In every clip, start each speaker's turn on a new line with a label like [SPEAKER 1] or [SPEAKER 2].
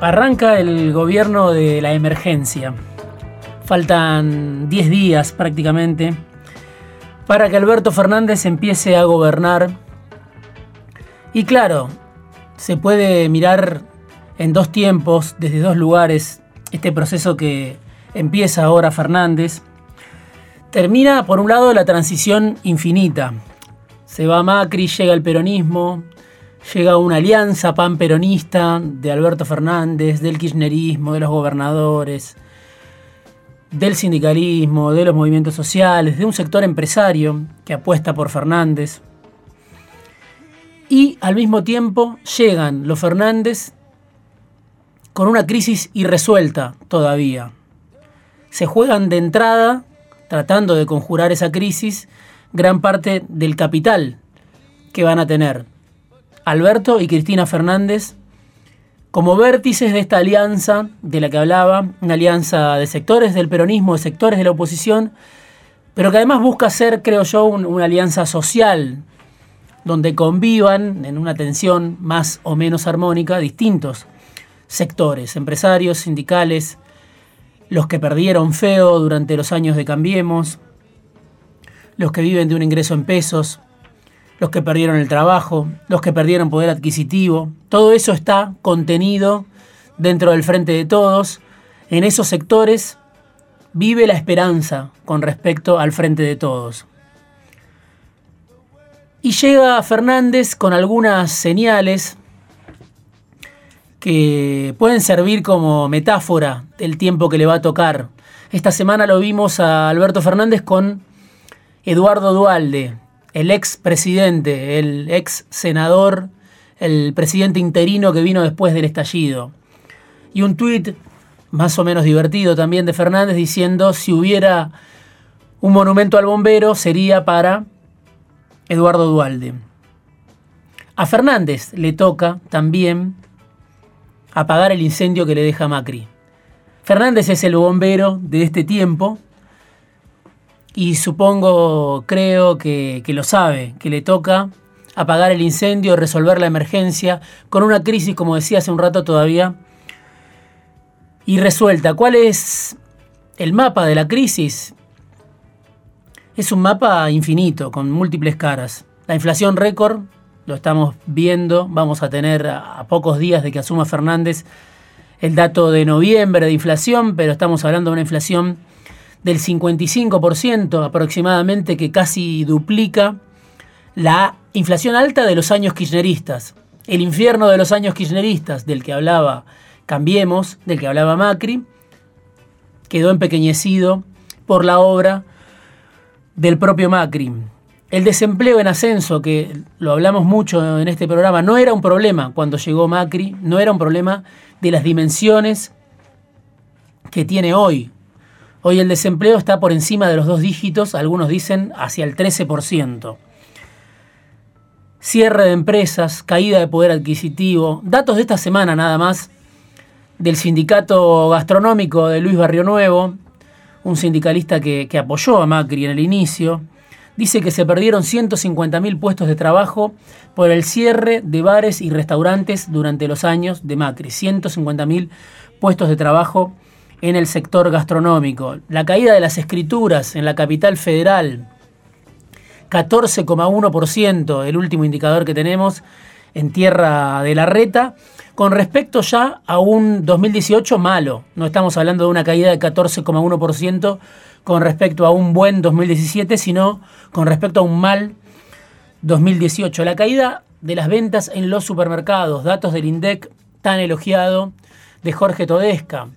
[SPEAKER 1] Arranca el gobierno de la emergencia. Faltan 10 días prácticamente para que Alberto Fernández empiece a gobernar. Y claro, se puede mirar en dos tiempos, desde dos lugares, este proceso que empieza ahora Fernández. Termina, por un lado, la transición infinita. Se va Macri, llega el peronismo, llega una alianza pan-peronista de Alberto Fernández, del kirchnerismo, de los gobernadores, del sindicalismo, de los movimientos sociales, de un sector empresario que apuesta por Fernández. Y al mismo tiempo llegan los Fernández con una crisis irresuelta todavía. Se juegan de entrada, tratando de conjurar esa crisis, gran parte del capital que van a tener Alberto y Cristina Fernández como vértices de esta alianza de la que hablaba, una alianza de sectores del peronismo, de sectores de la oposición, pero que además busca ser, creo yo, una alianza social, donde convivan en una tensión más o menos armónica distintos sectores, empresarios, sindicales, los que perdieron feo durante los años de Cambiemos, los que viven de un ingreso en pesos, los que perdieron el trabajo, los que perdieron poder adquisitivo. Todo eso está contenido dentro del frente de todos. En esos sectores vive la esperanza con respecto al frente de todos. Y llega Fernández con algunas señales que pueden servir como metáfora del tiempo que le va a tocar. Esta semana lo vimos a Alberto Fernández con Eduardo Dualde, el ex presidente, el ex senador, el presidente interino que vino después del estallido. Y un tuit más o menos divertido también de Fernández diciendo si hubiera un monumento al bombero sería para Eduardo Dualde. A Fernández le toca también apagar el incendio que le deja Macri. Fernández es el bombero de este tiempo y supongo, creo que, lo sabe, que le toca apagar el incendio, resolver la emergencia, con una crisis, como decía hace un rato todavía, irresuelta. ¿Cuál es el mapa de la crisis? Es un mapa infinito, con múltiples caras. La inflación récord, lo estamos viendo, vamos a tener a pocos días de que asuma Fernández el dato de noviembre de inflación, pero estamos hablando de una inflación del 55% aproximadamente, que casi duplica la inflación alta de los años kirchneristas. El infierno de los años kirchneristas, del que hablaba Cambiemos, del que hablaba Macri, quedó empequeñecido por la obra del propio Macri. El desempleo en ascenso, que lo hablamos mucho en este programa, no era un problema cuando llegó Macri, no era un problema de las dimensiones que tiene hoy. Hoy el desempleo está por encima de los dos dígitos, algunos dicen hacia el 13%. Cierre de empresas, caída de poder adquisitivo, datos de esta semana nada más del sindicato gastronómico de Luis Barrio Nuevo, un sindicalista que, que apoyó a Macri en el inicio, dice que se perdieron 150.000 puestos de trabajo por el cierre de bares y restaurantes durante los años de Macri. 150.000 puestos de trabajo en el sector gastronómico. La caída de las escrituras en la capital federal, 14,1%, el último indicador que tenemos en tierra de la reta, con respecto ya a un 2018 malo. No estamos hablando de una caída de 14,1% con respecto a un buen 2017, sino con respecto a un mal 2018. La caída de las ventas en los supermercados, datos del INDEC tan elogiado de Jorge Todesca,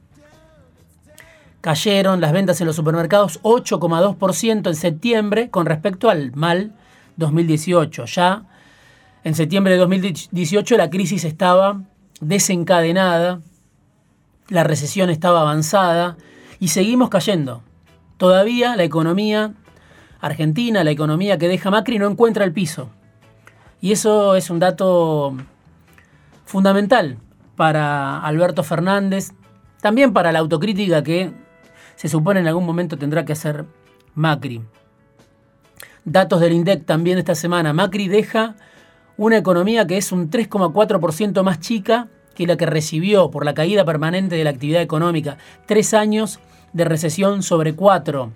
[SPEAKER 1] cayeron las ventas en los supermercados 8,2% en septiembre con respecto al mal 2018. Ya en septiembre de 2018 la crisis estaba desencadenada, la recesión estaba avanzada y seguimos cayendo. Todavía la economía argentina, la economía que deja Macri, no encuentra el piso. Y eso es un dato fundamental para Alberto Fernández, también para la autocrítica que se supone en algún momento tendrá que hacer Macri. Datos del INDEC también esta semana. Macri deja una economía que es un 3,4% más chica que la que recibió por la caída permanente de la actividad económica, tres años de recesión sobre cuatro,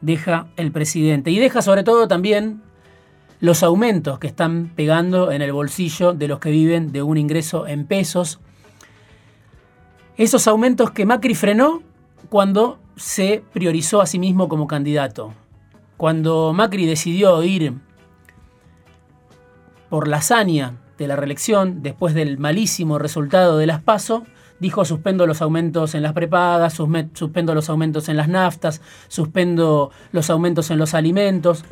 [SPEAKER 1] deja el presidente. Y deja sobre todo también los aumentos que están pegando en el bolsillo de los que viven de un ingreso en pesos. Esos aumentos que Macri frenó cuando se priorizó a sí mismo como candidato. Cuando Macri decidió ir por la hazaña de la reelección, después del malísimo resultado de las PASO, dijo suspendo los aumentos en las prepagas, suspendo los aumentos en las naftas, suspendo los aumentos en los alimentos.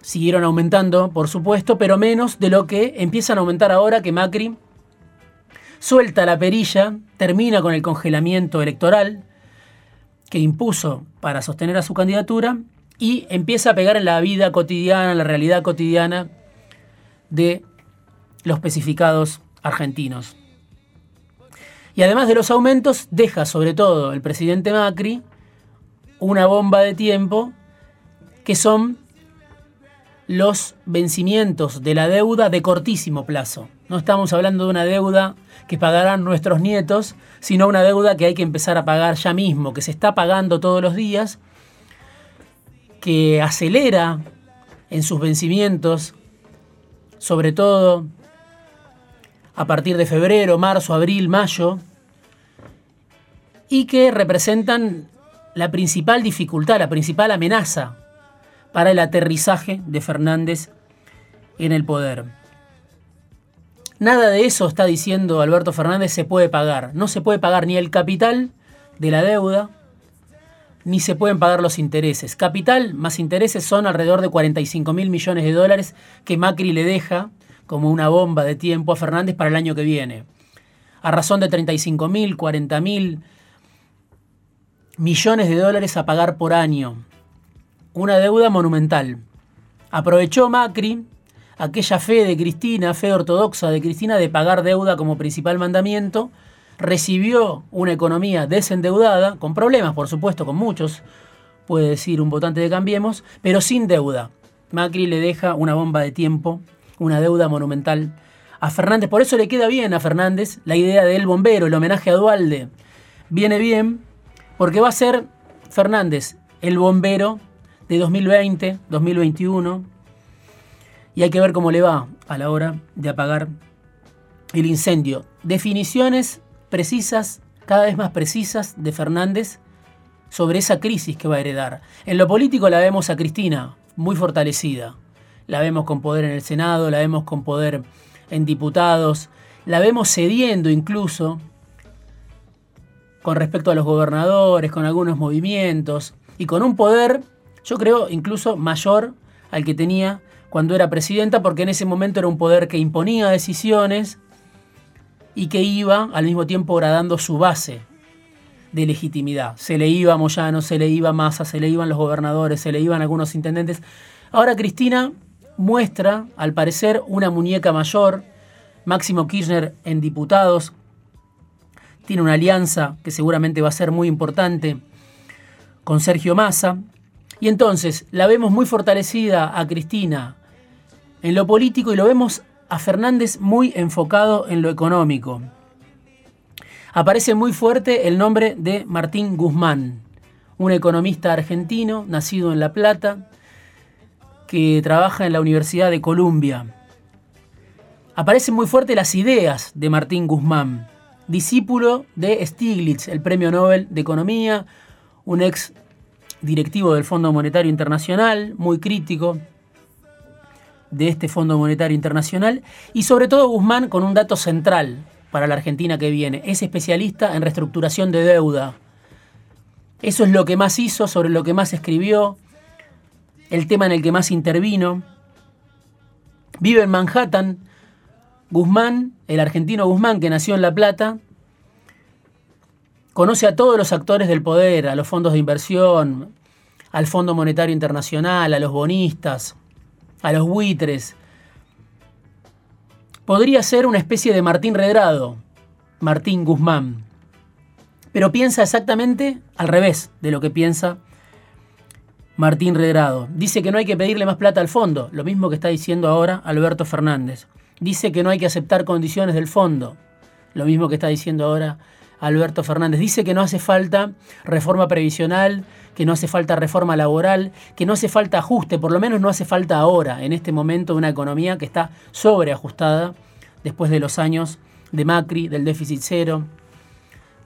[SPEAKER 1] Siguieron aumentando, por supuesto, pero menos de lo que empiezan a aumentar ahora que Macri suelta la perilla, termina con el congelamiento electoral que impuso para sostener a su candidatura y empieza a pegar en la vida cotidiana, en la realidad cotidiana de los especificados argentinos. Y además de los aumentos, deja sobre todo el presidente Macri una bomba de tiempo que son los vencimientos de la deuda de cortísimo plazo. No estamos hablando de una deuda que pagarán nuestros nietos, sino una deuda que hay que empezar a pagar ya mismo, que se está pagando todos los días, que acelera en sus vencimientos, sobre todo a partir de febrero, marzo, abril, mayo, y que representan la principal dificultad, la principal amenaza para el aterrizaje de Fernández en el poder. Nada de eso está diciendo Alberto Fernández se puede pagar. No se puede pagar ni el capital de la deuda, ni se pueden pagar los intereses. Capital más intereses son alrededor de 45 mil millones de dólares que Macri le deja como una bomba de tiempo a Fernández para el año que viene. A razón de 35 mil, 40 mil millones de dólares a pagar por año. Una deuda monumental. Aprovechó Macri aquella fe de Cristina, fe ortodoxa de Cristina de pagar deuda como principal mandamiento, recibió una economía desendeudada, con problemas por supuesto, con muchos, puede decir un votante de Cambiemos, pero sin deuda. Macri le deja una bomba de tiempo una deuda monumental a Fernández. Por eso le queda bien a Fernández la idea del bombero, el homenaje a Dualde. Viene bien porque va a ser Fernández el bombero de 2020, 2021. Y hay que ver cómo le va a la hora de apagar el incendio. Definiciones precisas, cada vez más precisas de Fernández sobre esa crisis que va a heredar. En lo político la vemos a Cristina muy fortalecida la vemos con poder en el Senado, la vemos con poder en diputados, la vemos cediendo incluso con respecto a los gobernadores, con algunos movimientos y con un poder, yo creo, incluso mayor al que tenía cuando era presidenta, porque en ese momento era un poder que imponía decisiones y que iba al mismo tiempo gradando su base de legitimidad. Se le iba a Moyano, se le iba a Massa, se le iban los gobernadores, se le iban algunos intendentes. Ahora Cristina muestra, al parecer, una muñeca mayor. Máximo Kirchner en diputados tiene una alianza que seguramente va a ser muy importante con Sergio Massa. Y entonces la vemos muy fortalecida a Cristina en lo político y lo vemos a Fernández muy enfocado en lo económico. Aparece muy fuerte el nombre de Martín Guzmán, un economista argentino nacido en La Plata, que trabaja en la Universidad de Columbia. Aparecen muy fuertes las ideas de Martín Guzmán, discípulo de Stiglitz, el premio Nobel de Economía, un ex directivo del Fondo Monetario Internacional, muy crítico de este Fondo Monetario Internacional, y sobre todo Guzmán con un dato central para la Argentina que viene, es especialista en reestructuración de deuda. Eso es lo que más hizo, sobre lo que más escribió, el tema en el que más intervino. Vive en Manhattan. Guzmán, el argentino Guzmán, que nació en La Plata, conoce a todos los actores del poder, a los fondos de inversión, al Fondo Monetario Internacional, a los bonistas, a los buitres. Podría ser una especie de Martín Redrado, Martín Guzmán, pero piensa exactamente al revés de lo que piensa Martín Redrado. Dice que no hay que pedirle más plata al fondo, lo mismo que está diciendo ahora Alberto Fernández. dice que no hay que aceptar condiciones del fondo, lo mismo que está diciendo ahora Alberto Fernández. Dice que no hace falta reforma previsional, que no hace falta reforma laboral, que no hace falta ajuste, por lo menos no hace falta ahora, en este momento, una economía que está sobreajustada después de los años de Macri, del déficit cero,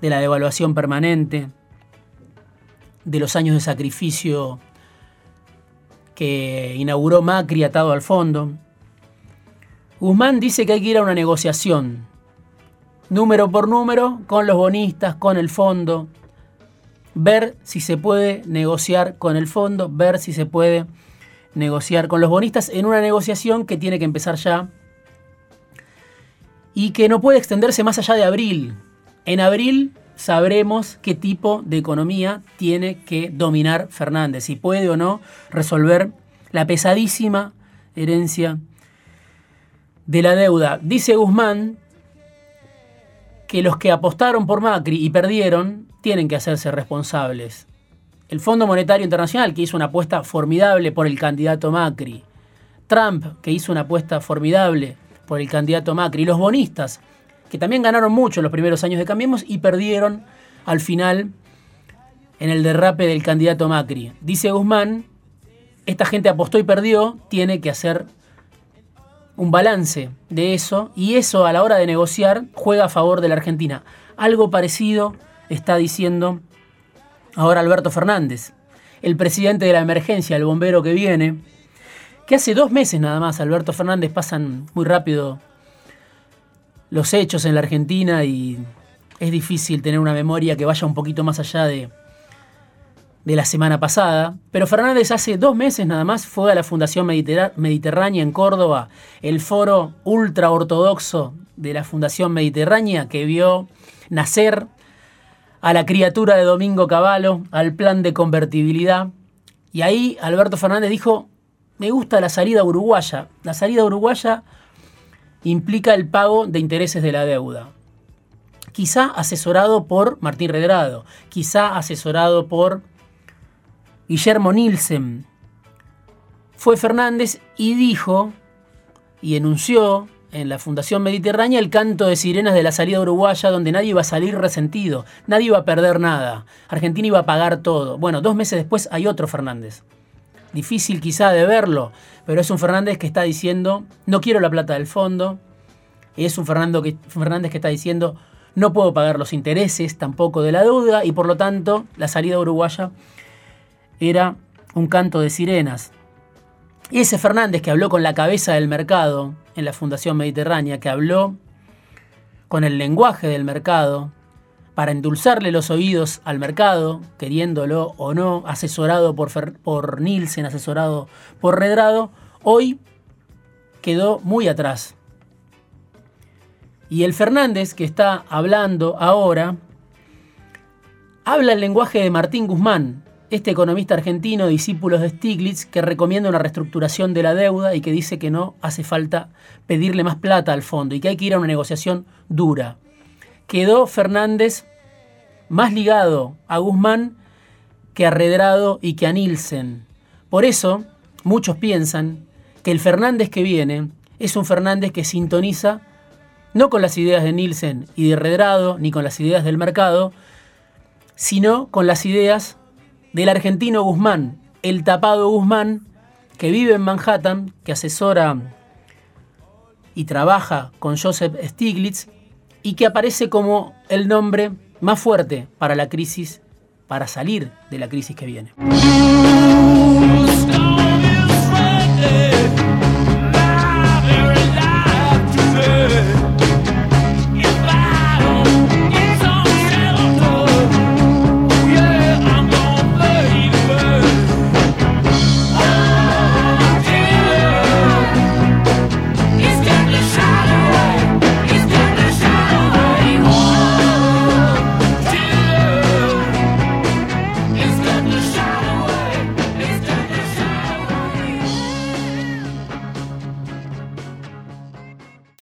[SPEAKER 1] de la devaluación permanente, de los años de sacrificio que inauguró Macri atado al fondo. Guzmán dice que hay que ir a una negociación, número por número, con los bonistas, con el fondo, ver si se puede negociar con el fondo, ver si se puede negociar con los bonistas en una negociación que tiene que empezar ya y que no puede extenderse más allá de abril. En abril sabremos qué tipo de economía tiene que dominar Fernández, si puede o no resolver la pesadísima herencia de la deuda. Dice Guzmán que los que apostaron por Macri y perdieron tienen que hacerse responsables. El Fondo Monetario Internacional, que hizo una apuesta formidable por el candidato Macri. Trump, que hizo una apuesta formidable por el candidato Macri. Los bonistas, que también ganaron mucho en los primeros años de Cambiemos y perdieron al final en el derrape del candidato Macri. Dice Guzmán, esta gente apostó y perdió, tiene que hacer un balance de eso y eso a la hora de negociar juega a favor de la Argentina. Algo parecido está diciendo ahora Alberto Fernández, el presidente de la emergencia, el bombero que viene, que hace dos meses nada más, Alberto Fernández, pasan muy rápido los hechos en la Argentina y es difícil tener una memoria que vaya un poquito más allá de, de la semana pasada, pero Fernández hace dos meses nada más fue a la Fundación Mediterránea en Córdoba, el foro ultra ortodoxo de la Fundación Mediterránea que vio nacer a la criatura de Domingo Cavallo, al plan de convertibilidad. Y ahí Alberto Fernández dijo, me gusta la salida uruguaya. La salida uruguaya implica el pago de intereses de la deuda. Quizá asesorado por Martín Redrado, quizá asesorado por Guillermo Nielsen. Fue Fernández y dijo y enunció en la Fundación Mediterránea el canto de sirenas de la salida uruguaya donde nadie iba a salir resentido, nadie iba a perder nada, Argentina iba a pagar todo. Bueno, dos meses después hay otro Fernández difícil quizá de verlo, pero es un Fernández que está diciendo, no quiero la plata del fondo, es un Fernando Fernández que está diciendo, no puedo pagar los intereses tampoco de la deuda y por lo tanto la salida uruguaya era un canto de sirenas. Y ese Fernández que habló con la cabeza del mercado en la Fundación Mediterránea, que habló con el lenguaje del mercado, para endulzarle los oídos al mercado, queriéndolo o no, asesorado por, por Nielsen, asesorado por Redrado, hoy quedó muy atrás. Y el Fernández que está hablando ahora, habla el lenguaje de Martín Guzmán, este economista argentino, discípulo de Stiglitz, que recomienda una reestructuración de la deuda y que dice que no hace falta pedirle más plata al fondo y que hay que ir a una negociación dura quedó Fernández más ligado a Guzmán que a Redrado y que a Nielsen. Por eso, muchos piensan que el Fernández que viene es un Fernández que sintoniza no con las ideas de Nielsen y de Redrado, ni con las ideas del mercado, sino con las ideas del argentino Guzmán, el tapado Guzmán, que vive en Manhattan, que asesora y trabaja con Joseph Stiglitz y que aparece como el nombre más fuerte para la crisis, para salir de la crisis que viene.